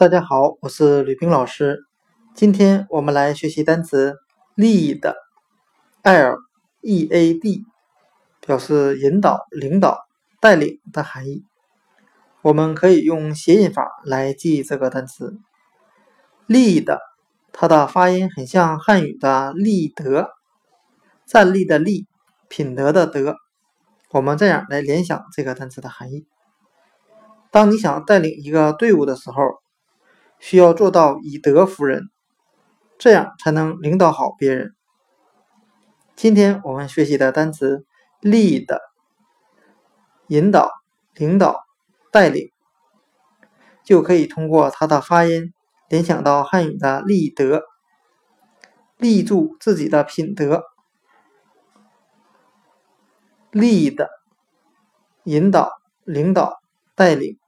大家好，我是吕冰老师。今天我们来学习单词 lead，L-E-A-D，表示引导、领导、带领的含义。我们可以用谐音法来记这个单词 lead，它的发音很像汉语的立德，站立的立，品德的德。我们这样来联想这个单词的含义：当你想带领一个队伍的时候。需要做到以德服人，这样才能领导好别人。今天我们学习的单词 lead，引导、领导、带领，就可以通过它的发音联想到汉语的立德，立住自己的品德。lead，引导、领导、带领。